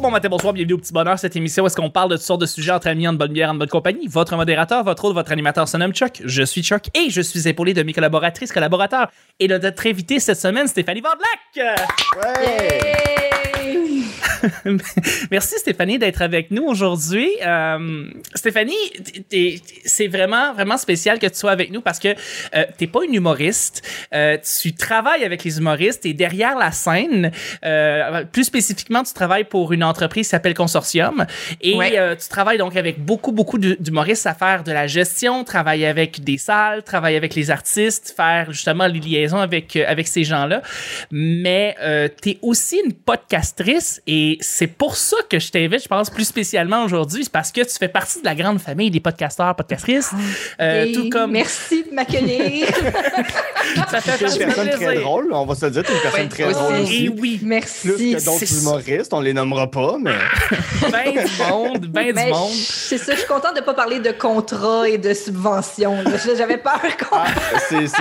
Bonjour, bon matin, bonsoir, bienvenue au Petit Bonheur, cette émission où est-ce qu'on parle de toutes sortes de sujets entre amis, en bonne bière, en bonne compagnie. Votre modérateur, votre autre, votre animateur se nomme Chuck. Je suis Chuck et je suis épaulé de mes collaboratrices, collaborateurs et de notre invité cette semaine, Stéphanie Van Black. Merci Stéphanie d'être avec nous aujourd'hui. Euh, Stéphanie, c'est vraiment vraiment spécial que tu sois avec nous parce que euh, t'es pas une humoriste. Euh, tu travailles avec les humoristes et derrière la scène, euh, plus spécifiquement, tu travailles pour une entreprise qui s'appelle Consortium et Ouais. tu travailles donc avec beaucoup beaucoup d'hu- d'humoristes à faire de la gestion, travailler avec des salles, travailler avec les artistes, faire justement les liaisons avec avec ces gens-là. Mais euh, t'es aussi une podcastrice et c'est pour ça que je t'invite, je pense plus spécialement aujourd'hui, c'est parce que tu fais partie de la grande famille des podcasteurs, podcastrices, euh, Et tout comme Merci de m'accueillir. ça fait une personne plaisir. très drôle, on va se le dire, t'es une personne très aussi. drôle Et aussi. oui, Merci. Plus que d'autres humoristes, on les nommera pas, mais ben du monde, ben Mais du monde. C'est ça, je suis contente de ne pas parler de contrat et de subventions. J'avais peur qu'on. ah,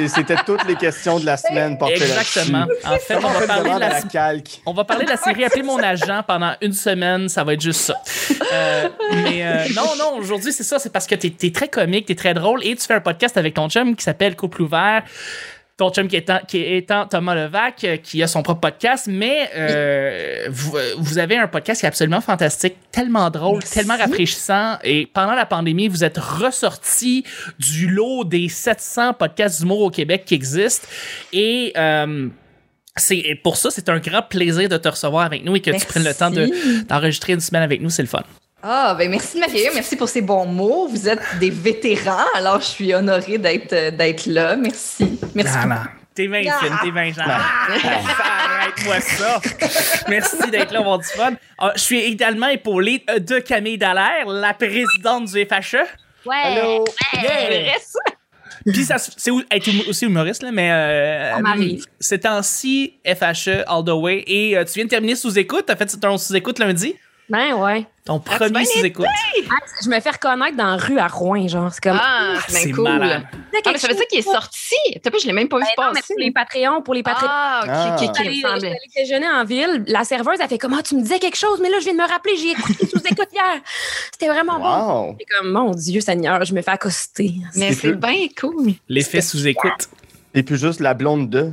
c'était toutes les questions de la semaine portées Exactement. là-dessus. En fait, on va parler de la la calque? On va parler de la série Appelez mon agent pendant une semaine, ça va être juste ça. Euh, mais euh, non, non, aujourd'hui, c'est ça, c'est parce que t'es es très comique, t'es très drôle et tu fais un podcast avec ton chum qui s'appelle Couple ouvert. Ton chum qui est, qui est étant Thomas Levac, euh, qui a son propre podcast, mais euh, vous, vous avez un podcast qui est absolument fantastique, tellement drôle, Merci. tellement rafraîchissant. Et pendant la pandémie, vous êtes ressorti du lot des 700 podcasts d'humour au Québec qui existent. Et euh, c'est pour ça, c'est un grand plaisir de te recevoir avec nous et que tu prennes le temps de- d'enregistrer une semaine avec nous, c'est le fun. Ah, ben merci de m'accueillir. Merci pour ces bons mots. Vous êtes des vétérans, alors je suis honorée d'être euh, d'être là. Merci. Merci. Ah, non. T'es bien Ah. fine, t'es bien gentil. Arrête-moi ça. Merci d'être là, on va avoir du fun. Ah, je suis également épaulé euh, de Camille Dallaire, la présidente du FHE. Ouais. Hello! Yeah! Puis ça, c'est hum- aussi humoriste, là, mais euh, m'arrive. ces temps-ci, FHE all the way. Et euh, tu viens de terminer sous-écoute, t'as fait ton sous-écoute lundi? Ben ouais. Ton Ah, premier sous-écoute. Ah, je me fais reconnaître dans la rue à Rouen, genre. C'est comme. Ah, Ah, c'est cool. malade. Ah, mais ça veut dire qu'il est sorti. T'as pas, je l'ai même pas vu Ben non, mais passer. pour les Patreons, pour les Patreons. Ah, ok, Ah. ok, ok, il J'allais j'étais déjeuner en ville. La serveuse, elle fait comment tu me disais quelque chose, mais là, je viens de me rappeler, j'ai écouté sous écoute hier. C'était vraiment bon. Wow! C'est comme, mon Dieu Seigneur, je me fais accoster. Mais C'est bien cool. L'effet sous-écoute. Et puis juste la blonde de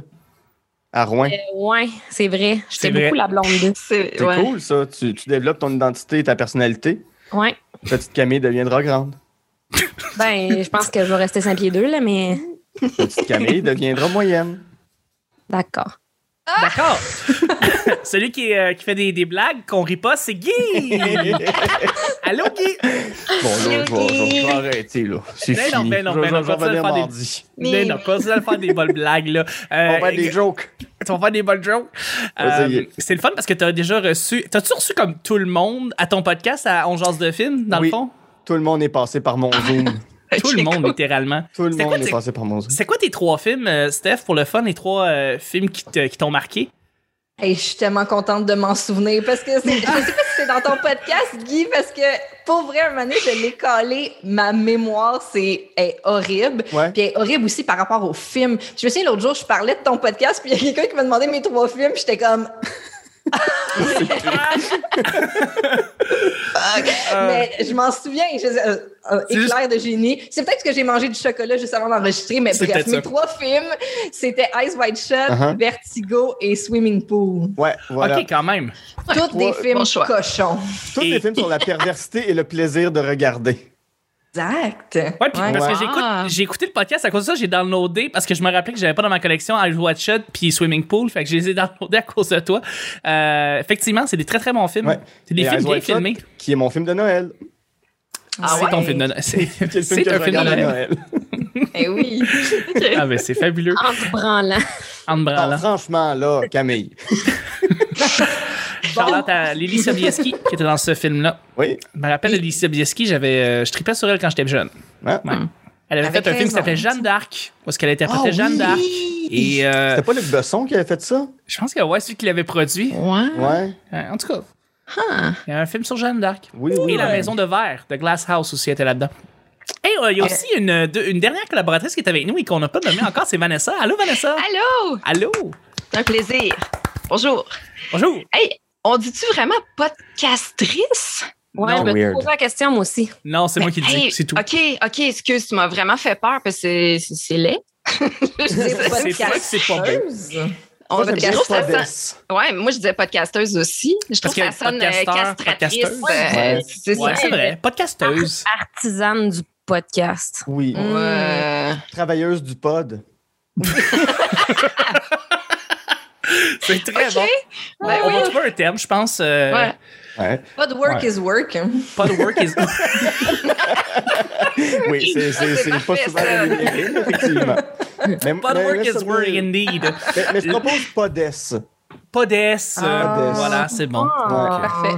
à Rouen. Euh, ouais, c'est vrai. Vrai. beaucoup la blonde de. C'est ouais. cool ça, tu, tu développes ton identité et ta personnalité. Ouais. Petite Camille deviendra grande. Ben, je pense que je vais rester 5 pieds 2, là, mais Petite Camille deviendra moyenne. d'accord. D'accord. Celui qui, euh, qui fait des, des blagues qu'on rit pas, c'est Guy. Allô, Guy? Bon, là, je vais, je vais- je vais arrêter, là. C'est Ben non, fini. ben non, je, ben je- non, je vais continue de revenir faire des- mardi. Mais non, continue à faire des bonnes blagues, là. Euh, On va faire des jokes. Tu vas faire des bonnes jokes. Vas-y. Euh, c'est le fun parce que t'as déjà reçu. T'as-tu reçu comme tout le monde à ton podcast à On Jase de film, dans Oui. le fond? Tout le monde est passé par mon Zoom. Tout le monde, littéralement. Tout le C'était monde quoi, est passé par mon Zoom. C'est quoi tes trois films, euh, Steph, pour le fun, les trois euh, films qui te- qui t'ont marqué? Et je suis tellement contente de m'en souvenir parce que c'est- je sais pas si c'est dans ton podcast, Guy, parce que pour vrai, un moment donné, je l'ai collé. Ma mémoire, c'est est horrible. Ouais. Puis elle est horrible aussi par rapport au film. Je me souviens, l'autre jour, je parlais de ton podcast, puis il y a quelqu'un qui m'a demandé mes trois films, j'étais comme. Euh, Mais je m'en souviens, je, euh, juste- éclair de génie. C'est peut-être que j'ai mangé du chocolat juste avant d'enregistrer, mais bref, mes ça. trois films, c'était Ice White Shut, Uh-huh. Vertigo et Swimming Pool. Ouais, voilà. Ok, quand même. Toutes des Ouais, films bon choix. cochons. Tous Et- les films sur la perversité et le plaisir de regarder. Exact. Ouais, puis parce que j'écoute, Ah. j'ai écouté le podcast à cause de ça, j'ai downloadé parce que je me rappelais que j'avais pas dans ma collection Ice Watch Shot puis Swimming Pool, fait que je les ai downloadés à cause de toi. Euh, effectivement, c'est des très très bons films. Ouais. C'est des Et films bien filmés. Qui est mon film de Noël. Ah c'est ton film de Noël. C'est que un film de Noël. Noël. Eh oui. Ah ben c'est fabuleux. En se branlant. En Non, branlant. franchement, là, Camille. Charlotte à Lily Sobieski qui était dans ce film-là. Oui. Je me rappelle de Lily Sobieski, j'avais, euh, je tripais sur elle quand j'étais jeune. Hein? Ouais. Elle avait Avec fait un film qui s'appelait Jeanne d'Arc, est-ce qu'elle interprétait Ah Jeanne oui! d'Arc. Et euh, C'était pas Luc Besson qui avait fait ça? je pense que ouais, celui qui l'avait produit. Ouais. Ouais. Euh, En tout cas, Ah. il y a un film sur Jeanne d'Arc. Oui, oui. Et La ouais. Maison de Verre de Glass House aussi était là-dedans. Et euh, il y a aussi une dernière collaboratrice qui est avec nous et qu'on n'a pas nommée encore, c'est Vanessa. Allô, Vanessa? Allô? Allô? C'est un plaisir. Bonjour. Bonjour. Hey, On dit-tu vraiment podcastrice? Ouais, Non, je me posé la question, moi aussi. Non, c'est moi qui le dis, c'est tout. OK, OK, excuse, tu m'as vraiment fait peur parce que c'est- laid. C'est C'est vrai que c'est pas beau. On Moi, bien. Ouais, moi je disais podcasteuse aussi. Je trouve que ça sonne euh, castratrice. podcasteuse. euh, Ouais. C'est vrai. Podcasteuse. Artisane du podcast. Oui. Ouais. Travailleuse du pod. C'est très Ok. bon. Ben on va oui. trouver un thème, je pense. euh, Ouais. Ouais. Pas de work Ouais. is work. Pas de work is. Oui, c'est c'est- c'est c'est pas parfait, souvent ça. rémunéré, effectivement. Mais, Pas de work is work indeed. Mais, mais je propose Podest. Podest. euh, Ah. Voilà, c'est bon. Ah. Parfait.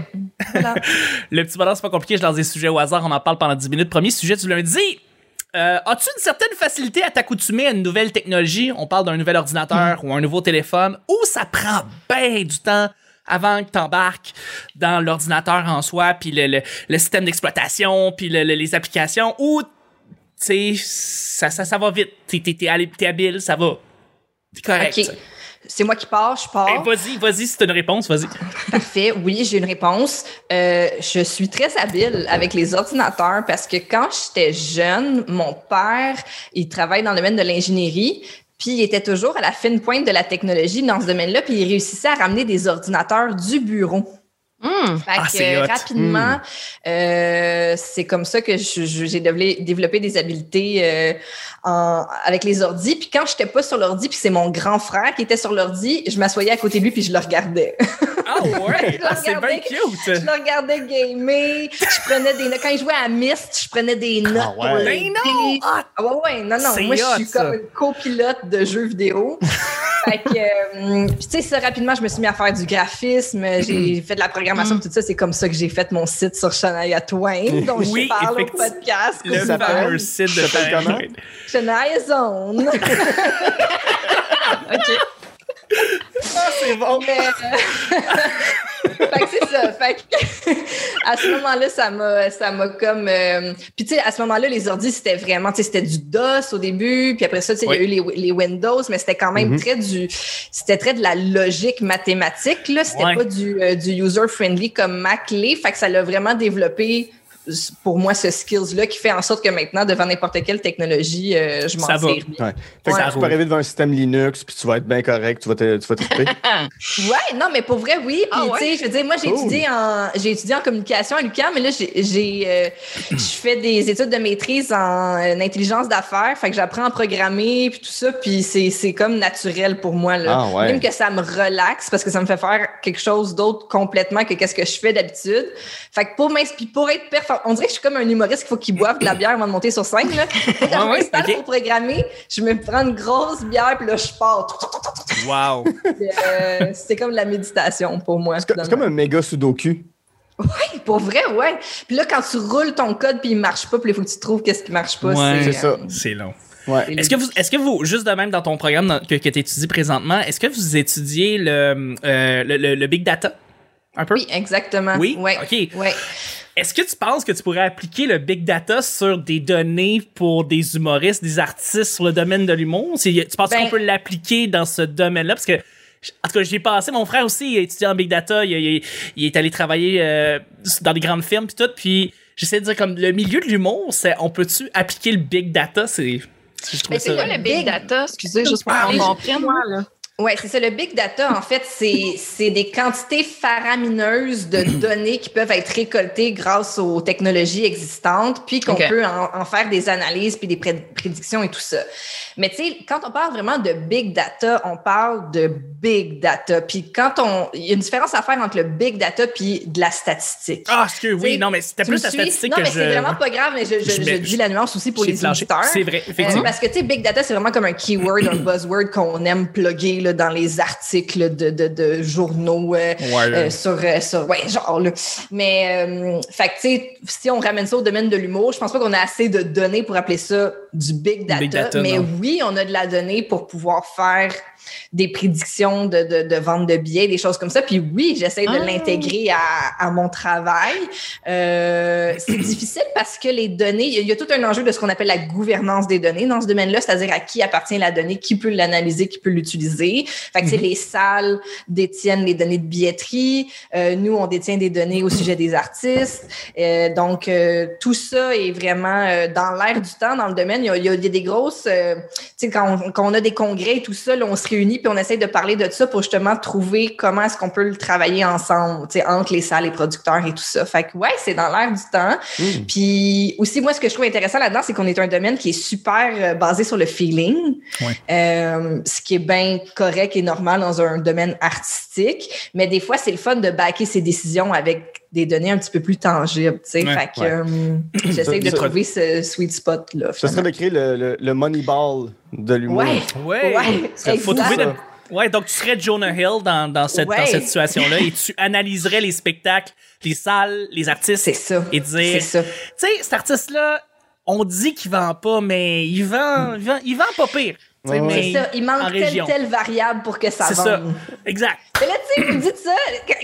Voilà. Le petit bonheur, c'est pas compliqué, je lance des sujets au hasard, on en parle pendant 10 minutes. Premier sujet du lundi. Euh, As-tu une certaine facilité à t'accoutumer à une nouvelle technologie? On parle d'un nouvel ordinateur ou un nouveau téléphone, ou ça prend bien du temps avant que t'embarques dans l'ordinateur en soi, puis le, le- le système d'exploitation, puis le- le- les applications, ou, tu sais, ça, ça, ça va vite. T'es, habile, ça va. T'es correct. C'est moi qui pars, je pars. Hey, vas-y, vas-y, si t'as une réponse, vas-y. Parfait, oui, j'ai une réponse. Euh, je suis très habile avec les ordinateurs parce que quand j'étais jeune, mon père, il travaille dans le domaine de l'ingénierie, puis il était toujours à la fine pointe de la technologie dans ce domaine-là, puis il réussissait à ramener des ordinateurs du bureau. Hum. Fait Ah, que, rapidement, euh, c'est comme ça que j'ai développé, développé des habiletés euh, en- avec les ordis. Puis quand j'étais pas sur l'ordi, puis c'est mon grand frère qui était sur l'ordi, je m'assoyais à côté de lui puis je le regardais. Ah ouais, Je le ah, c'est bien regardais. cute. je le regardais gamer. Je prenais des notes. Quand il jouait à Myst, je prenais des notes Ah ouais. pour Ben non! Ah, Ah ouais, ouais, non, non. Moi, je suis comme une copilote de jeux vidéo. Fait que, euh, puis tu sais, rapidement, je me suis mis à faire du graphisme. J'ai fait de la programmation, tout ça. C'est comme ça que j'ai fait mon site sur Shania Twain, dont Oui, je parle au effectivement. podcast. le Ça s'appelle- fameux site de. Shania Zone. Ah, c'est bon. Mais, euh, fait que c'est ça. Fait que à ce moment-là, ça m'a, ça m'a comme. euh, Puis tu sais, à ce moment-là, les ordi c'était vraiment, tu sais, c'était du DOS au début, puis après ça, tu sais, il y a eu les, les Windows, mais c'était quand même Mhm. très du, c'était très de la logique mathématique là. C'était Ouais. pas du, euh, du user friendly comme Mac l'est. Fait que ça l'a vraiment développé. Pour moi, ce skills-là qui fait en sorte que maintenant, devant n'importe quelle technologie, euh, je m'en Ça va. sers bien. Ouais. Fait que Ouais. tu peux arriver devant un système Linux, puis tu vas être bien correct, tu vas te, tu vas triper. Ouais, non, mais pour vrai, oui. Puis, Ah ouais? tu sais, je veux dire, moi, j'ai Cool. étudié en, j'ai étudié en communication à l'UQAM, mais là, j'ai, j'ai, euh, je fais des études de maîtrise en euh, intelligence d'affaires. Fait que j'apprends à programmer, puis tout ça, puis c'est, c'est comme naturel pour moi, là. Ah ouais. Même que ça me relaxe parce que ça me fait faire quelque chose d'autre complètement que qu'est-ce que je fais d'habitude. Fait que pour m'inspirer, pour être performant, on dirait que je suis comme un humoriste qu'il faut qu'il boive de la bière avant de monter sur scène, là. Quand je Ouais, pour programmer, je me prends une grosse bière, puis là, je pars. Wow. Euh, c'est comme de la méditation pour moi. C'est co- c'est comme un méga sudoku. Hey, Pour vrai, ouais. Puis là, quand tu roules ton code puis il marche pas, puis il faut que tu trouves qu'est-ce qui marche pas. Ouais. C'est ça. C'est long. Ouais. Est-ce que vous, est-ce que vous, juste de même dans ton programme dans- que, que tu étudies présentement, est-ce que vous étudiez le, euh, le, le- le big data? Un peu? Oui, exactement. Oui? Ouais. OK. Ouais. Est-ce que tu penses que tu pourrais appliquer le big data sur des données pour des humoristes, des artistes sur le domaine de l'humour? Tu penses Ben- qu'on peut l'appliquer dans ce domaine-là? Parce que, en tout cas, j'y ai passé. Mon frère aussi, il a étudié en big data. Il, il- il est allé travailler euh, dans des grandes firmes puis tout. Puis j'essaie de dire, comme le milieu de l'humour, c'est on peut-tu appliquer le big data? C'est... Mais c'est ça... Quoi le big data? Excusez, juste pour Ah, qu'on comprenne. Ouais, c'est ça. Le big data, en fait, c'est des quantités faramineuses de données qui peuvent être récoltées grâce aux technologies existantes, puis qu'on peut en, en faire des analyses puis des pré- prédictions et tout ça. Mais tu sais, quand on parle vraiment de big data, on parle de big data. Puis quand on, il y a une différence à faire entre le big data puis de la statistique. Ah, excuse, oui, T'sais, non, mais c'était plus la statistique Non, que mais je... c'est vraiment pas grave, mais je, je, Je je mets- dis la nuance aussi pour les auditeurs. C'est vrai, effectivement. Euh, parce que, tu sais, big data, c'est vraiment comme un keyword, un buzzword qu'on aime plugger là, dans les articles de, de, de journaux euh, Ouais, euh, sur, euh, sur, ouais, genre, là. Mais, fait que, tu sais, si on ramène ça au domaine de l'humour, je pense pas qu'on a assez de données pour appeler ça du big data, Big data, mais non. oui, on a de la donnée pour pouvoir faire des prédictions de, de, de vente de billets, des choses comme ça. Puis oui, j'essaie de Ah. l'intégrer à, à mon travail. Euh, c'est difficile parce que les données, il y, a, il y a tout un enjeu de ce qu'on appelle la gouvernance des données dans ce domaine-là, c'est-à-dire à qui appartient la donnée, qui peut l'analyser, qui peut l'utiliser. Fait que sais, les salles détiennent les données de billetterie. Euh, nous, on détient des données au sujet des artistes. Euh, donc, tout ça est vraiment dans l'air du temps, dans le domaine. Il y a, il y a des grosses... tu sais, quand on, quand on a des congrès et tout ça, là, on se réunit puis on essaie de parler de ça pour justement trouver comment est-ce qu'on peut le travailler ensemble, tu sais, entre les salles, les producteurs et tout ça. Fait que ouais, c'est dans l'air du temps. Hmm. Puis aussi, moi, ce que je trouve intéressant là-dedans, c'est qu'on est un domaine qui est super euh, basé sur le feeling, Ouais. Euh, ce qui est bien correct et normal dans un domaine artistique. Mais des fois, c'est le fun de backer ses décisions avec des données un petit peu plus tangibles. tu sais. Ouais. fait que Ouais. euh, j'essaie de trouver ce sweet spot-là. Ce serait de créer le, le, le Moneyball de l'humour. Ouais, Ouais. ouais, Faut trouver de- Ouais, donc tu serais Jonah Hill dans, dans cette, Ouais. dans cette situation-là et tu analyserais les spectacles, les salles, les artistes. C'est ça. Et dire, C'est ça. tu sais, cet artiste-là, on dit qu'il vend pas, mais il vend, il vend, il vend pas pire. Mais C'est ça. Il manque telle, telle variable pour que ça C'est vende. ça. Exact. Mais là, tu sais, vous dites ça,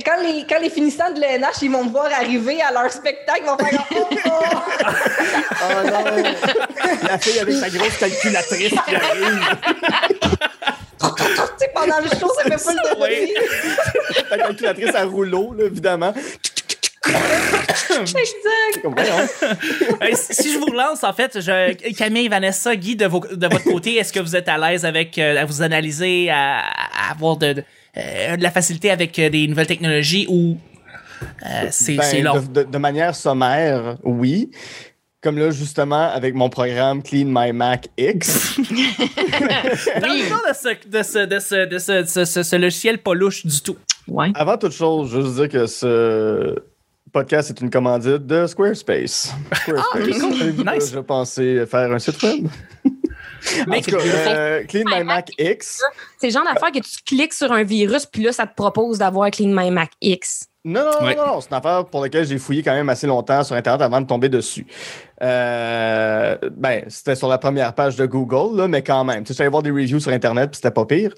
quand les, quand les finissants de l'ENH, ils vont me voir arriver à leur spectacle, ils vont faire oh, oh. Oh non! La fille avec sa grosse calculatrice qui arrive. Tu sais, pendant le show, ça fait pas le Ouais. bruit. La calculatrice à rouleau, là, évidemment. Exact. Euh, si si je vous relance, en fait, je, Camille, Vanessa, Guy, de, vos- de votre côté, est-ce que vous êtes à l'aise avec euh, à vous analyser, à, à avoir de, de, euh, de la facilité avec euh, des nouvelles technologies ou euh, c'est Ben, long? de, de- de manière sommaire, oui. Comme là, justement, avec mon programme Clean My Mac X. De ce, logiciel pas louche du tout. Ouais. Avant toute chose, je veux juste dire que ce podcast est une commandite de Squarespace. Nice. déjà pensé faire un site web? Cas, euh, Clean My Mac X. C'est le genre d'affaire que tu cliques sur un virus, puis là, ça te propose d'avoir Clean My Mac X. Non, non, Ouais. non, non, c'est une affaire pour laquelle j'ai fouillé quand même assez longtemps sur Internet avant de tomber dessus. Euh, ben, c'était sur la première page de Google, là, mais quand même. Tu sais, j'allais voir des reviews sur Internet, puis c'était pas pire.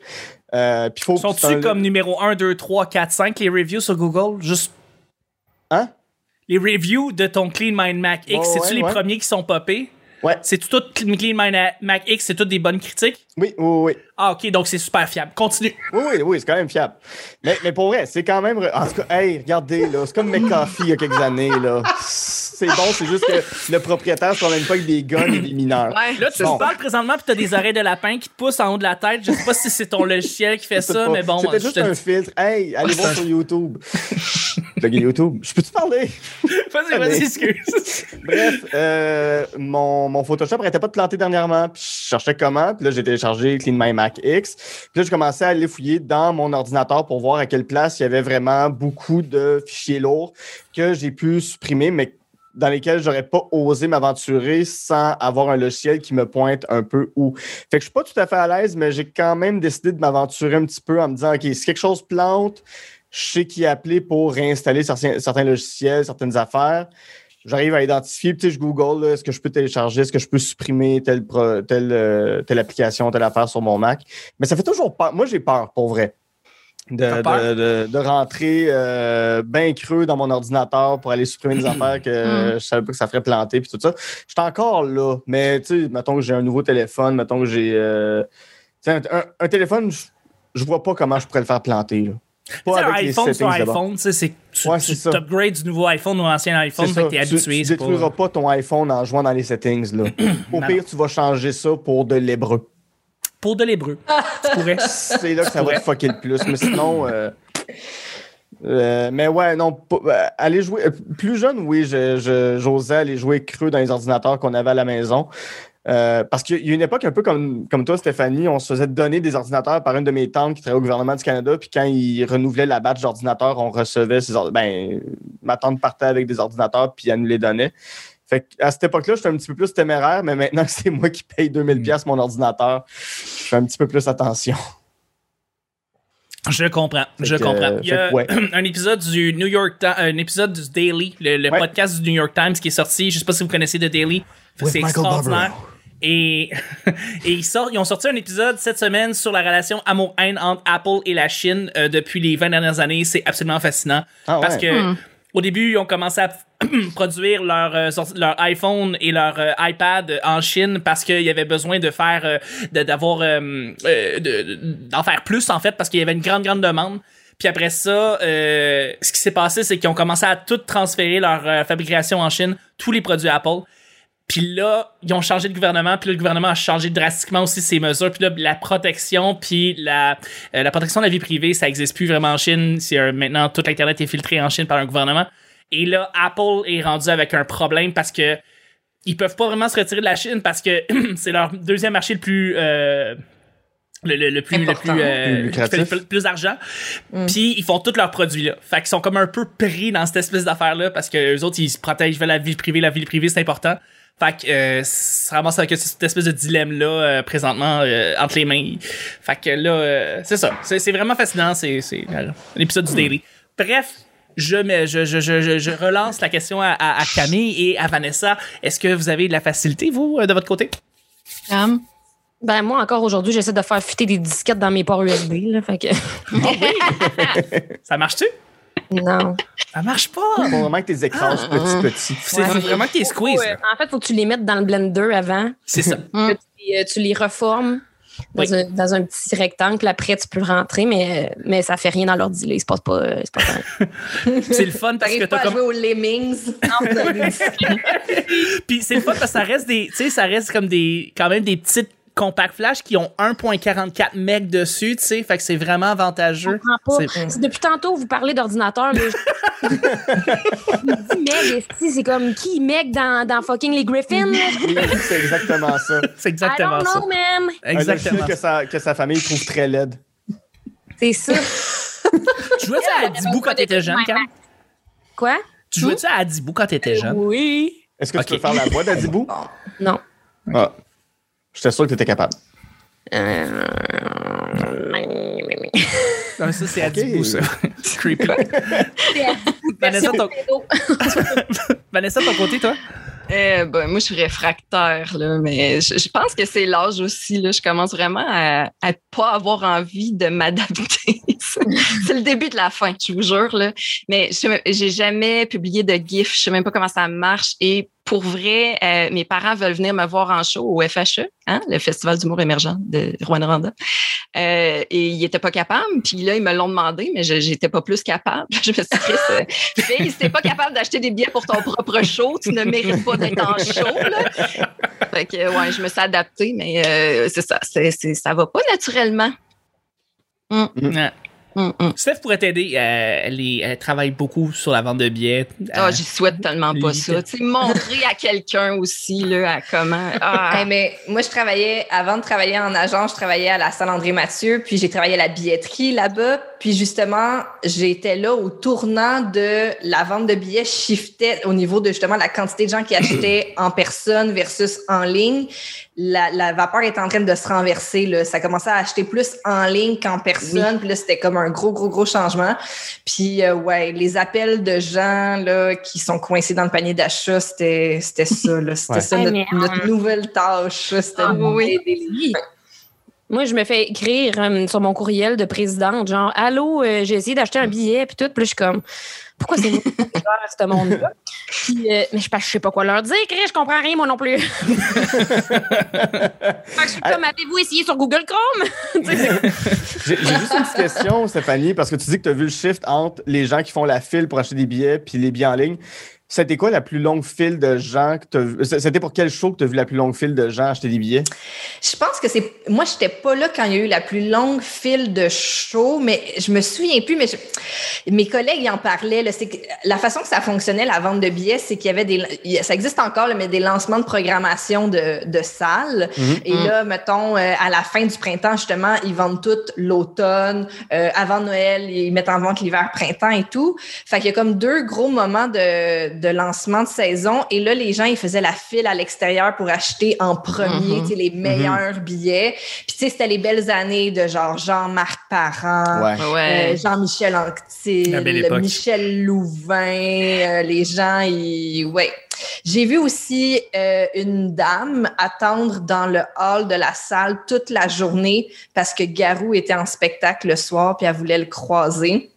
Euh, puis faut, c'est Sont-tu un- comme numéro 1, 2, 3, 4, 5 les reviews sur Google? Juste Hein? les reviews de ton Clean Mind Mac X, Ouais, c'est-tu ouais, les ouais. premiers qui sont popés? Ouais. C'est-tu tout Clean Mind Mac X, c'est toutes des bonnes critiques? Oui, oui, oui. Ah, ok, donc c'est super fiable. Continue. Oui, oui, oui, c'est quand même fiable. Mais, mais pour vrai, c'est quand même. En tout cas, hey, regardez, là, c'est comme McCaffrey il y a quelques années, là. C'est bon, c'est juste que le propriétaire se promène pas avec des guns et des mineurs. Ouais. Là, tu Bon. me parles présentement puis t'as des oreilles de lapin qui te poussent en haut de la tête. Je sais pas si c'est ton logiciel qui fait C'est ça, pas- mais bon. C'était je juste te- un filtre. Hey, allez voir sur YouTube. YouTube. Je peux-tu parler? Vas-y, vas-y, excuse. Bref, euh, mon, mon Photoshop n'arrêtait pas de planter dernièrement. Puis je cherchais comment. Puis là, j'ai téléchargé Clean My Mac X. Puis là, j'ai commencé à aller fouiller dans mon ordinateur pour voir à quelle place il y avait vraiment beaucoup de fichiers lourds que j'ai pu supprimer, mais dans lesquels j'aurais pas osé m'aventurer sans avoir un logiciel qui me pointe un peu où. Fait que je suis pas tout à fait à l'aise, mais j'ai quand même décidé de m'aventurer un petit peu en me disant, OK, si quelque chose plante, je sais qui appeler pour réinstaller certains, certains logiciels, certaines affaires j'arrive à identifier, puis tu sais, je Google, est-ce que je peux télécharger, est-ce que je peux supprimer telle, pro- telle, euh, telle application, telle affaire sur mon Mac. Mais ça fait toujours peur. Moi, j'ai peur, pour vrai. De, T'as peur? de, de- de rentrer euh, bien creux dans mon ordinateur pour aller supprimer des affaires que euh, je savais pas que ça ferait planter puis tout ça. Je suis encore là, mais tu sais, mettons que j'ai un nouveau téléphone, mettons que j'ai euh, un, téléphone, je, je vois pas comment je pourrais le faire planter. Là. Tu Pas avec les iPhone sur iPhone, tu c'est tu, Ouais, tu t'upgrades du nouveau iPhone ou ancien iPhone, C'est fait que t'es Tu- habitué. Tu, pas- détruiras pas ton iPhone en jouant dans les settings. Là. Au Non, pire, tu vas changer ça pour de l'hébreu. Pour de l'hébreu. tu pourrais. C'est là que ça va te fucker le plus. Mais sinon. euh, euh, mais ouais, non, pas- euh, aller jouer. euh, Plus jeune, oui, je- je- j'osais aller jouer creux dans les ordinateurs qu'on avait à la maison. Euh, parce qu'il y a une époque un peu comme, comme toi, Stéphanie, on se faisait donner des ordinateurs par une de mes tantes qui travaillait au gouvernement du Canada. Puis quand ils renouvelaient la batch d'ordinateurs, on recevait ces ordinateurs. Ben, ma tante partait avec des ordinateurs, puis elle nous les donnait. Fait à cette époque-là, j'étais un petit peu plus téméraire, mais maintenant que c'est moi qui paye 2000$ piastres mon ordinateur, je fais un petit peu plus attention. Je comprends, je que, comprends. euh, Il y a fait que ouais. un épisode du New York Times, un épisode du Daily, le, le Ouais. podcast du New York Times qui est sorti. Je sais pas si vous connaissez The Daily. C'est Michael extraordinaire. Et, et ils, sortent, ils ont sorti un épisode cette semaine sur la relation amour-haine entre Apple et la Chine euh, depuis les 20 dernières années. C'est absolument fascinant. Ah Parce que au début, ils ont commencé à produire leur, euh, leur iPhone et leur euh, iPad en Chine parce qu'il y avait besoin de faire euh, de- d'avoir euh, euh, de- d'en faire plus en fait parce qu'il y avait une grande grande demande. Puis après ça, euh, ce qui s'est passé, c'est qu'ils ont commencé à tout transférer leur euh, fabrication en Chine, tous les produits Apple. Puis là, ils ont changé de gouvernement, puis là, le gouvernement a changé drastiquement aussi ses mesures. Puis là, la protection, puis la, euh, la protection de la vie privée, ça existe plus vraiment en Chine. C'est euh, maintenant tout Internet est filtré en Chine par un gouvernement. Et là, Apple est rendu avec un problème parce que ils peuvent pas vraiment se retirer de la Chine parce que c'est leur deuxième marché le plus euh, le, le, le plus Important. le plus, euh, Plus lucratif. plus, plus d'argent. Puis ils font tous leurs produits là. Fait qu'ils sont comme un peu pris dans cette espèce d'affaire là parce que les autres ils se protègent vers la vie privée, la vie privée c'est important. Fait que euh, ça ramasse avec cette espèce de dilemme là présentement euh, entre les mains. Fait que là euh, c'est ça, c'est vraiment fascinant, c'est euh, l'épisode du daily. Bref, je, mets, je, je, je, je- je relance la question à, à, à Camille et à Vanessa. Est-ce que vous avez de la facilité, vous, euh, de votre côté? Cam? Ben, moi, encore aujourd'hui, j'essaie de faire fuiter des disquettes dans mes ports USB. Là, fait que... Ça marche-tu? Non. Ça marche pas! Faut vraiment que tu les écrases petit petit. C'est vraiment y ait squeeze. Ouais, en fait, faut que tu les mettes dans le blender avant. C'est ça. que tu, euh, tu les reformes dans, Oui. un, dans un petit rectangle, puis après, tu peux rentrer, mais, euh, mais ça fait rien dans l'ordi. Il se passe pas. euh, c'est le fun parce que t'as à comme. jouer aux Lemmings. Puis c'est le fun parce que ça reste des. Tu sais, ça reste comme des. Quand même des petites compact flash qui ont 1.44 MB dessus, tu sais. Fait que c'est vraiment avantageux. Je comprends pas. C'est- C'est Depuis tantôt, vous parlez d'ordinateur. là, je- dis, c'est comme qui Meg dans, dans fucking les Griffins? Oui, c'est exactement ça. C'est I exactement don't ça. know, man. Exactement. Un que sa, que sa famille trouve très laide. C'est ça. Tu jouais-tu à Adibou quand t'étais jeune, Cam? Quoi? Tu jouais-tu à Adibou quand t'étais jeune? Oui. Est-ce que tu peux faire la voix d'Adibou? Non. Ah. J'étais sûr que tu étais capable. Euh, Non, ça, c'est Adibou, Ok. ça. Creepy. Vanessa, ton... Vanessa, ton côté, toi? Eh ben, moi, je suis réfractaire, là, mais je, je pense que c'est l'âge aussi. Là, je commence vraiment à, à pas avoir envie de m'adapter. c'est le début de la fin, je vous jure. Là. Mais je sais même- j'ai jamais publié de GIF. Je sais même pas comment ça marche. Et pour vrai, euh, mes parents veulent venir me voir en show au FHE, hein, le Festival d'humour émergent de Rwanda. Euh, et ils étaient pas capables. Puis là, ils me l'ont demandé, mais je j'étais pas plus capable. Je me suis dit, euh, pas capable d'acheter des billets pour ton propre show, tu ne mérites pas d'être en show. Là. Fait que, ouais, je me suis adaptée, mais euh, c'est ça. C'est, ça va pas naturellement. Ouais. Hum, hum. Steph pourrait t'aider. euh, elle, est- elle travaille beaucoup sur la vente de billets. Ah, Euh, j'y souhaite tellement pas ça. Tu sais, montrer à quelqu'un aussi, là, à comment. Ah, mais moi, je travaillais, avant de travailler en agence, je travaillais à la salle André Mathieu, puis j'ai travaillé à la billetterie là-bas. Puis justement, j'étais là au tournant de la vente de billets shiftait au niveau de justement la quantité de gens qui achetaient en personne versus en ligne. La, la vapeur est en train de se renverser. Là. Ça commençait à acheter plus en ligne qu'en personne. Puis là, c'était comme un gros, gros, gros changement. Puis euh, ouais, les appels de gens là, qui sont coincés dans le panier d'achat, c'était c'était ça. là. C'était Ouais. ça notre, nouvelle tâche. là. C'était de oui. Moi, je me fais écrire euh, sur mon courriel de présidente, genre, Allô, euh, j'ai essayé d'acheter un billet, puis tout. Puis je suis comme, pourquoi c'est moi qui ce monde-là? Puis, euh, mais je, je sais pas quoi leur dire, Chris, je comprends rien, moi non plus. fait que je suis comme, avez-vous essayé sur Google Chrome? J'ai juste une petite question, Stéphanie, parce que tu dis que tu as vu le shift entre les gens qui font la file pour acheter des billets puis les billets en ligne. C'était quoi la plus longue file de gens que tu vu? C'était pour quel show que tu as vu la plus longue file de gens acheter des billets? Je pense que c'est. Moi, j'étais pas là quand il y a eu la plus longue file de show, mais je me souviens plus. Mais je- mes collègues y en parlaient. Là, que la façon que ça fonctionnait la vente de billets, c'est qu'il y avait des. Ça existe encore, là, mais des lancements de programmation de, de salles. Mhm. Et là, mettons, euh, à la fin du printemps, justement, ils vendent tout l'automne. Euh, avant Noël, ils mettent en vente l'hiver, printemps et tout. Fait qu'il y a comme deux gros moments de, de lancement de saison. Et là, les gens, ils faisaient la file à l'extérieur pour acheter en premier, Mhm. tu sais, les meilleurs billets. Puis, tu sais, c'était les belles années de genre Jean-Marc Parent. Ouais. ouais. euh, Jean-Michel La belle Anctil. Michel Louvain, euh, les gens, ils, ouais. j'ai vu aussi euh, une dame attendre dans le hall de la salle toute la journée parce que Garou était en spectacle le soir puis elle voulait le croiser.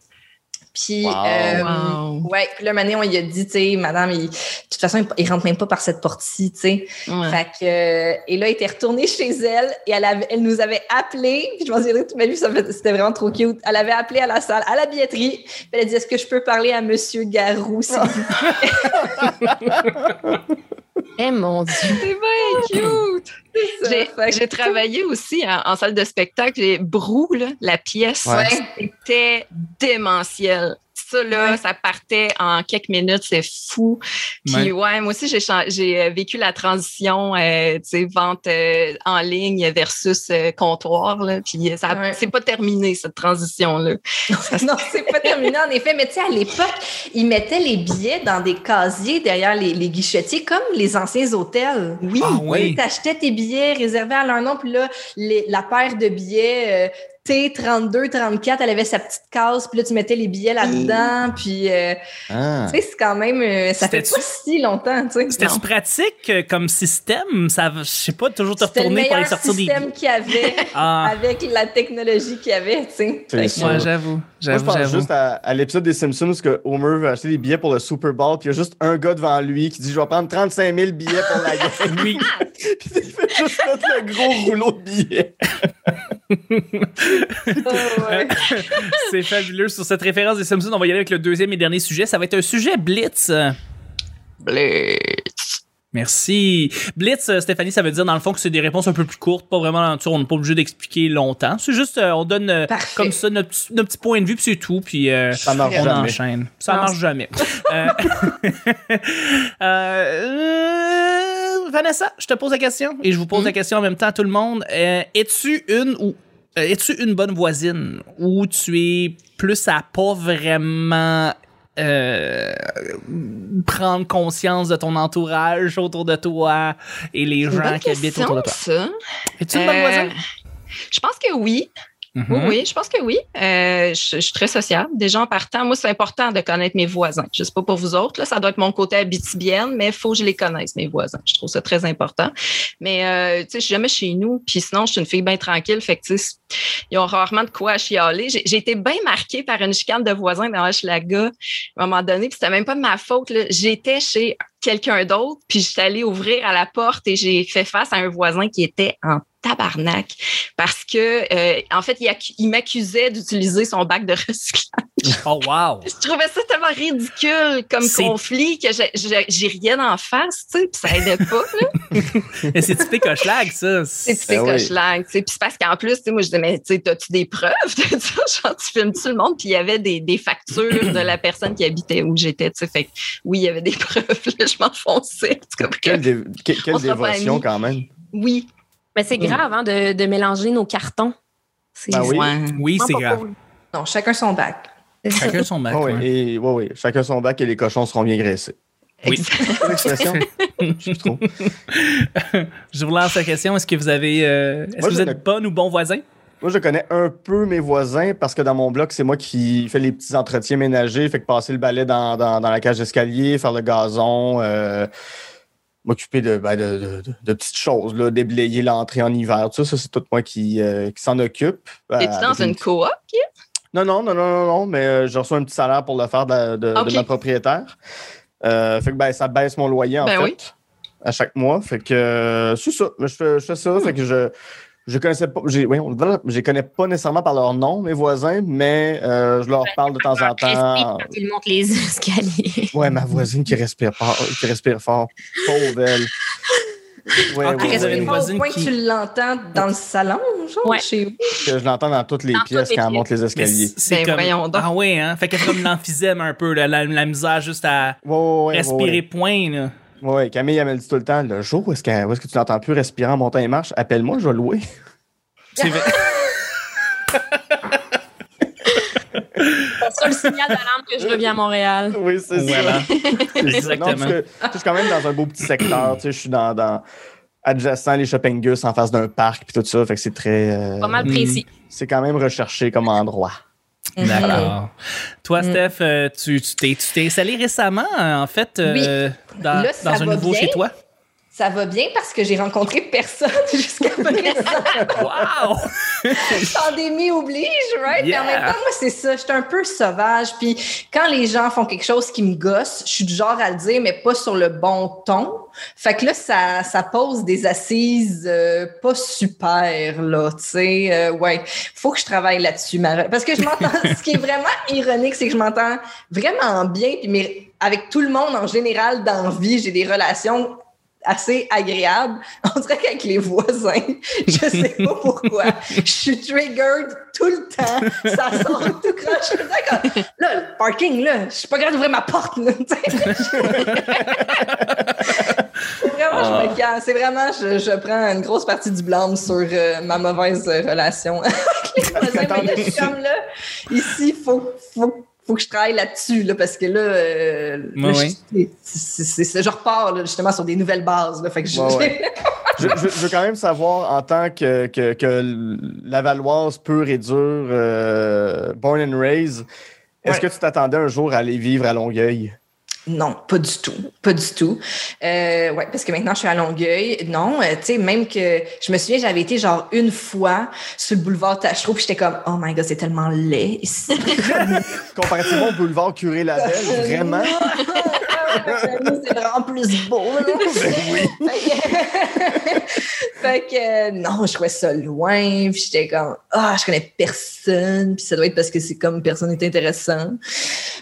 Puis, Wow. euh, Wow. ouais, puis là, maintenant, on lui a dit, tu sais, madame, il- de toute façon, il, il rentre même pas par cette porte-ci, tu sais. Ouais. Fait que, euh, et là, elle était retournée chez elle et elle, avait- elle nous avait appelé. Puis je m'en souviendrai toute ma vie, ça fait- c'était vraiment trop cute. Elle avait appelé à la salle, à la billetterie. Puis elle a dit Est-ce que je peux parler à Monsieur Garou s'il vous Eh mon Dieu. C'est bien cute! J'ai- travaillé aussi en, en salle de spectacle. J'ai Brou, là, la pièce, Ouais. c'était démentiel. Ça, là, Ouais. ça partait en quelques minutes, c'est fou. Puis, ouais, moi aussi, j'ai euh, vécu la transition, euh, tu sais, vente euh, en ligne versus euh, comptoir, là. Puis, ça, Ouais. c'est pas terminé, cette transition-là. non, c'est pas terminé en effet. Mais tu sais, à l'époque, ils mettaient les billets dans des casiers derrière les, les guichetiers, comme les anciens hôtels. Oui. Ah oui. Tu achetais tes billets réservés à leur nom, puis là, les- la paire de billets euh, T32, 34, elle avait sa petite case, puis là, tu mettais les billets là-dedans, puis euh, Ah. tu sais, c'est quand même, euh, ça fait pas si longtemps, tu sais. C'était-tu Non. pratique euh, comme système? Ça, je sais pas, toujours te C'était le retourner pour aller sortir des. système qu'il y avait Ah, avec la technologie qu'il y avait, tu sais. Ouais, j'avoue. Moi, je pense juste à, à l'épisode des Simpsons où que Homer veut acheter des billets pour le Super Bowl, puis il y a juste un gars devant lui qui dit Je vais prendre 35 000 billets pour la game. Oui. puis il fait juste mettre le gros rouleau de billets. Oh, ouais. C'est fabuleux. Sur cette référence des Simpsons, on va y aller avec le deuxième et dernier sujet. Ça va être un sujet Blitz. Blitz. Merci. Blitz, euh, Stéphanie, ça veut dire dans le fond que c'est des réponses un peu plus courtes, pas vraiment, on n'est pas obligé d'expliquer longtemps. C'est juste, euh, on donne euh, Parfait. comme ça notre, petit- notre petit point de vue, puis c'est tout, puis euh, Ça marche on jamais. enchaîne. Ça Non, marche jamais. Euh, euh, Vanessa, je te pose la question et je vous pose la question en même temps à tout le monde. Euh, es-tu une ou es-tu une bonne voisine ou tu es plus à pas vraiment euh, prendre conscience de ton entourage autour de toi et les gens qui habitent autour de toi? Es-tu une bonne Euh, voisine? Je pense que oui. Oui, Mhm. oui, je pense que oui. Euh, je, je suis très sociable. Déjà en partant, moi, c'est important de connaître mes voisins. Je sais pas pour vous autres, là, ça doit être mon côté habitibienne, mais il faut que je les connaisse, mes voisins. Je trouve ça très important. Mais euh, tu sais, je suis jamais chez nous, puis sinon, je suis une fille bien tranquille. Fait que ils ont rarement de quoi à chialer. J'ai j'ai été bien marquée par une chicane de voisins dans Hochelaga à un moment donné, puis c'était même pas de ma faute. là. J'étais chez quelqu'un d'autre, puis j'étais allée ouvrir à la porte et j'ai fait face à un voisin qui était en tabarnak parce que euh, en fait il, accu- il m'accusait d'utiliser son bac de recyclage. Oh, wow! Je trouvais ça tellement ridicule comme conflit que j'ai- rien en face, tu sais, puis ça aidait pas. là. Mais c'est typique Hochelag, ça? C'est typique Ben oui. Hochelag, tu sais. Puis c'est parce qu'en plus, tu sais, moi je disais mais tu sais, t'as-tu des preuves de ça? Genre tu filmes-tu le monde? Puis il y avait des, des factures de la personne qui habitait où j'étais, tu sais. Fait que oui, il y avait des preuves. Là, je m'enfonçais. Tout. Quelle, dé- que- quelle dévotion quand même. Oui. Mais c'est grave hein, de, de mélanger nos cartons. C'est Ben oui. Oui, c'est grave. cool. Non, chacun son bac. Chacun son bac. Ah oui, ouais. et, ouais, ouais. Chacun son bac et les cochons seront bien graissés. Oui. L'expression? Je trouve. Je vous lance la question. Est-ce que vous avez. euh, Est-ce Moi, que vous êtes bonne ou bon voisin? Moi, je connais un peu mes voisins parce que dans mon bloc, c'est moi qui fais les petits entretiens ménagers, fait que passer le balai dans, dans, dans la cage d'escalier, faire le gazon, euh, m'occuper de, ben, de, de- de- petites choses, là, déblayer l'entrée en hiver. Tout ça, ça, c'est tout moi qui, euh, qui s'en occupe. Euh, Es-tu dans une coop? Non, non, non, non, non, non, mais euh, je reçois un petit salaire pour le faire de, ma propriétaire. Euh, fait que ben, ça baisse mon loyer en Ben fait oui. à chaque mois. Fait que c'est ça. Je fais, je fais ça. Fait que je je connaissais pas. j'ai- Oui, on je les connais pas nécessairement par leur nom, mes voisins, mais euh, je leur parle de temps en temps. Respire quand il monte les escaliers. Ouais, ma voisine qui respire fort, qui respire fort. Pauvre elle. Ouais, Ah, ouais, vous avez ouais. une Pas voisine au point qui- que tu l'entends dans le salon, genre, Ouais. chez vous? Que je l'entends dans toutes les Dans pièces toutes les quand elle monte les escaliers. c'est Ben, comme. Ah ouais, hein? Fait que c'est comme l'emphysème un peu, là, la, la misère juste à Ouais, ouais, ouais, respirer ouais. point, là. Ouais, Camille, elle me le dit tout le temps, le jour où est-ce que, est-ce que tu n'entends plus respirer en montant les marches, appelle-moi, je vais louer. C'est vrai. Ça le signal d'alarme que je reviens à Montréal. Oui, c'est Voilà. ça. Non, Exactement. parce que, je suis quand même dans un beau petit secteur. Tu sais, je suis dans, dans adjacent les shopping gus en face d'un parc puis tout ça. Fait que c'est très. euh, Pas mal précis. C'est quand même recherché comme endroit. D'accord. Toi, Mm. Steph, euh, tu tu t'es installé récemment, en fait, euh, dans, Là, dans un nouveau bien. chez toi? Ça va bien parce que j'ai rencontré personne jusqu'à présent. Wow! Pandémie oblige, right? Mais en même temps, moi, c'est ça. Je suis un peu sauvage. Puis quand les gens font quelque chose qui me gosse, je suis du genre à le dire, mais pas sur le bon ton. Fait que là, ça, ça pose des assises euh, pas super, là. Tu sais, euh, ouais. Faut que je travaille là-dessus. Parce que je m'entends. ce qui est vraiment ironique, c'est que je m'entends vraiment bien. Puis, mais avec tout le monde en général dans la vie, j'ai des relations assez agréable. On dirait qu'avec les voisins, je sais pas pourquoi, je suis triggered tout le temps. Ça sort tout croche. Je suis d'accord. Là, le parking, là, je suis pas capable d'ouvrir ma porte. Là, vraiment, je me calme. C'est vraiment, je, je prends une grosse partie du blâme sur euh, ma mauvaise euh, relation avec les voisins. Mais là, je suis comme là, ici, faut, faut, faut que je travaille là-dessus, là, parce que là, euh, là, Ouais, je- repars là, justement sur des nouvelles bases. Là, fait que je, Ouais, ouais. je, je- je veux quand même savoir, en tant que, que, que Lavalloise pure et dure, euh, born and raised, est-ce Ouais. que tu t'attendais un jour à aller vivre à Longueuil? Non, pas du tout. Pas du tout. Euh, ouais, parce que maintenant, je suis à Longueuil. Non, euh, tu sais, même que je me souviens, j'avais été genre une fois sur le boulevard Tachereau, puis j'étais comme, oh my god, c'est tellement laid ici. Comparativement au boulevard Curé-Labelle, vraiment? c'est vraiment plus beau. là. fait que, euh, non, je trouvais ça loin, puis j'étais comme, ah, je connais personne, puis ça doit être parce que c'est comme personne n'est intéressant.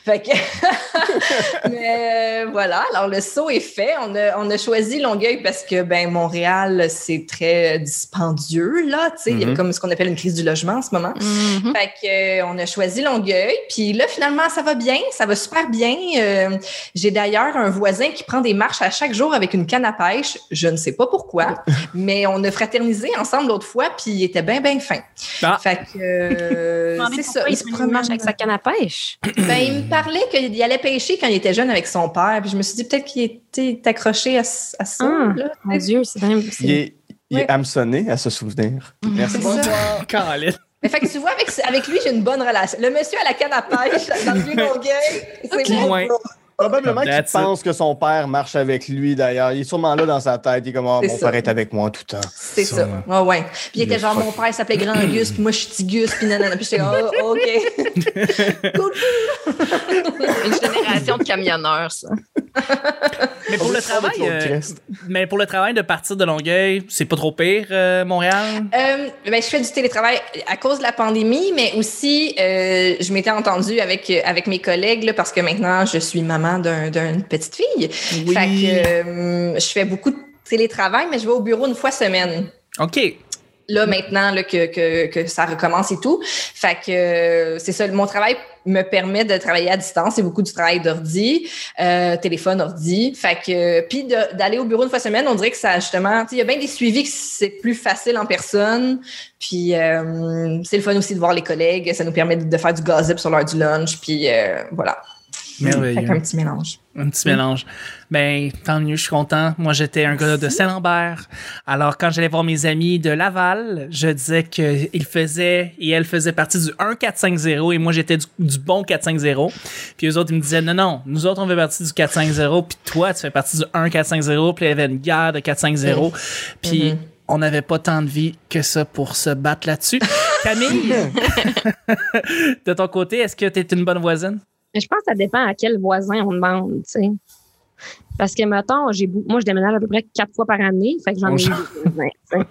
Fait que, mais euh, voilà, alors le saut est fait. On a, on a choisi Longueuil parce que, ben, Montréal, c'est très dispendieux, là, tu sais, il y a Mhm. comme ce qu'on appelle une crise du logement en ce moment. Mhm. Fait que, euh, on a choisi Longueuil. Puis là, finalement, ça va bien. Ça va super bien. Euh, J'ai d'ailleurs un voisin qui prend des marches à chaque jour avec une canne à pêche. Je ne sais pas pourquoi, mais on a fraternisé ensemble l'autre fois, puis il était bien, bien fin. Ah. Fait que, euh, c'est ça. Il se promène. avec sa canne à pêche. Ben, il me parlait qu'il allait pêcher quand il était jeune avec son père. Puis je me suis dit peut-être qu'il était accroché à, ce- à ça. Ah. là. Mon Dieu, c'est même. Il est, il est hameçonné à se souvenir. Merci. Ça. Colin. Mais fait que tu vois, avec, avec lui, j'ai une bonne relation. Le monsieur à la canne à pêche, dans le vieux Longueuil, c'est bon. Probablement qu'il it. pense que son père marche avec lui, d'ailleurs. Il est sûrement là dans sa tête. Il est comme, Ah, mon ça. père est avec moi tout temps. C'est ça. Sûrement. Ouais, ouais. Puis il était Le genre, fuck. mon père s'appelait Grand Gus, puis moi je suis petit Gus, puis nanana. Puis j'étais, oh, OK. Une génération de camionneurs, ça. Mais pour le travail, euh, mais pour le travail de partir de Longueuil, c'est pas trop pire, euh, Montréal? Euh, ben, je fais du télétravail à cause de la pandémie, mais aussi, euh, je m'étais entendue avec, avec mes collègues, là, parce que maintenant, je suis maman d'un- d'une petite fille. Oui. Fait que euh, je fais beaucoup de télétravail, mais je vais au bureau une fois semaine. OK. là maintenant là, que, que, que ça recommence et tout. Fait que euh, c'est ça, mon travail me permet de travailler à distance. C'est beaucoup du travail d'ordi, euh, téléphone, ordi. Fait que puis d'aller au bureau une fois semaine, on dirait que ça justement, il y a bien des suivis que c'est plus facile en personne. Puis euh, c'est le fun aussi de voir les collègues. Ça nous permet de, de faire du gossip sur l'heure du lunch. Puis euh, voilà. Fait Merveilleux. qu'un petit mélange. Un petit mélange. Ben, tant mieux, je suis content. Moi, j'étais un gars de Saint-Lambert. Alors, quand j'allais voir mes amis de Laval, je disais qu'ils faisaient et elles faisaient partie du 1-4-5-0 et moi, j'étais du, du bon 4-5-0. Puis eux autres, ils me disaient, non, non, nous autres, on fait partie du 4-5-0, puis toi, tu fais partie du 1-4-5-0, puis il y avait une guerre de 4-5-0. Puis Mhm. on n'avait pas tant de vie que ça pour se battre là-dessus. Camille, de ton côté, est-ce que tu es une bonne voisine? Mais je pense que ça dépend à quel voisin on demande, tu sais. Parce que, mettons, j'ai moi, je déménage à peu près quatre fois par année. Fait que j'en ai eu sais.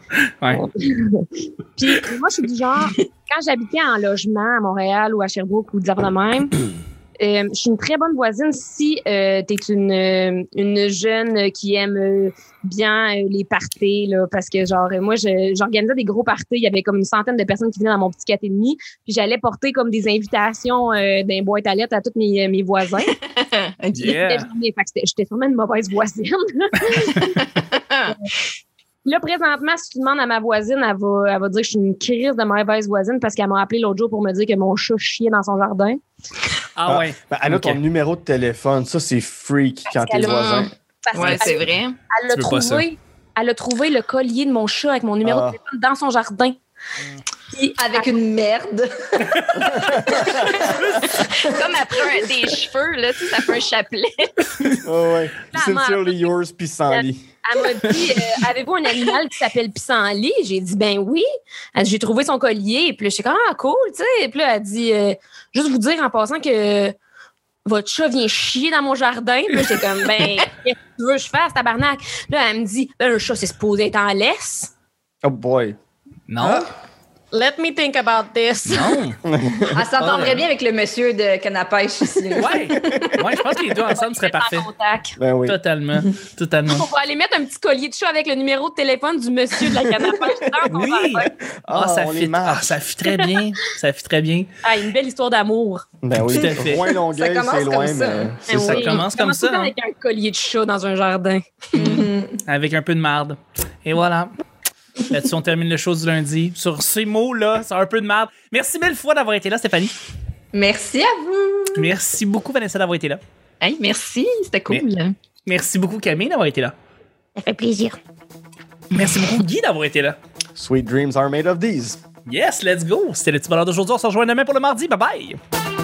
Ouais. Puis, moi, je suis du genre, quand j'habitais en logement à Montréal ou à Sherbrooke ou des de même, euh, je suis une très bonne voisine si euh, tu es une, euh, une jeune qui aime euh, bien les parties. Là, parce que, genre, moi, j'organisais des gros parties. Il y avait comme une centaine de personnes qui venaient dans mon petit 4,5. Puis j'allais porter comme des invitations euh, d'un boîte à lettres à tous mes, mes voisins. Yeah. J'étais sûrement une mauvaise voisine. Là, présentement, si tu demandes à ma voisine, elle va, elle va dire que je suis une crise de mauvaise voisine parce qu'elle m'a appelé l'autre jour pour me dire que mon chat chiait dans son jardin. Ah, Ah, ouais. Ben, elle a Ok. ton numéro de téléphone. Ça, c'est freak quand t'es a- voisin. Qu'elle- c'est vrai. elle ça. trouvé. Elle a trouvé le collier de mon chat avec mon numéro Ah. de téléphone dans son jardin. Puis Avec une merde. Comme après un- des cheveux, là, tu sais, ça fait un chapelet. Oh, ouais. Merde. yours, pissenlit. Elle m'a dit euh, Avez-vous un animal qui s'appelle pissenlit? J'ai dit Ben oui. Elle dit, J'ai trouvé son collier. Puis là, j'étais comme Ah, cool, tu sais. Puis là, elle dit euh, Juste vous dire en passant que votre chat vient chier dans mon jardin. Puis là, j'étais comme Ben, qu'est-ce que tu veux que je fasse, tabarnak? Là, elle me dit Ben, un chat, c'est supposé être en laisse. Oh boy. Non, Let me think about this. non. Elle s'entendrait bien avec le monsieur de Canapèche ici. Ouais, ouais, je pense que les deux ensemble seraient parfaits. Ben oui. Totalement, totalement. On va aller mettre un petit collier de chat avec le numéro de téléphone du monsieur de la canne à pêche dans Oui. Ah, ça on les fit. Ah, marche. ça fit très bien. Ça fit très bien. Ah, une belle histoire d'amour. Ben oui. Tout à fait. Loin Longueuil, Ça commence c'est loin, comme ça. mais Ben c'est ça. Ça commence comme ça, hein. Avec un collier de chat dans un jardin. Avec un peu de marde. Et voilà. Là-dessus, on termine le show du lundi. Sur ces mots-là, c'est un peu de marde. Merci mille fois d'avoir été là, Stéphanie. Merci à vous. Merci beaucoup, Vanessa, d'avoir été là. Hey, merci, c'était cool. Merci beaucoup, Camille, d'avoir été là. Ça fait plaisir. Merci beaucoup, Guy, d'avoir été là. Sweet dreams are made of these. Yes, let's go. C'était le petit bonheur d'aujourd'hui. On se rejoint demain pour le mardi. Bye bye.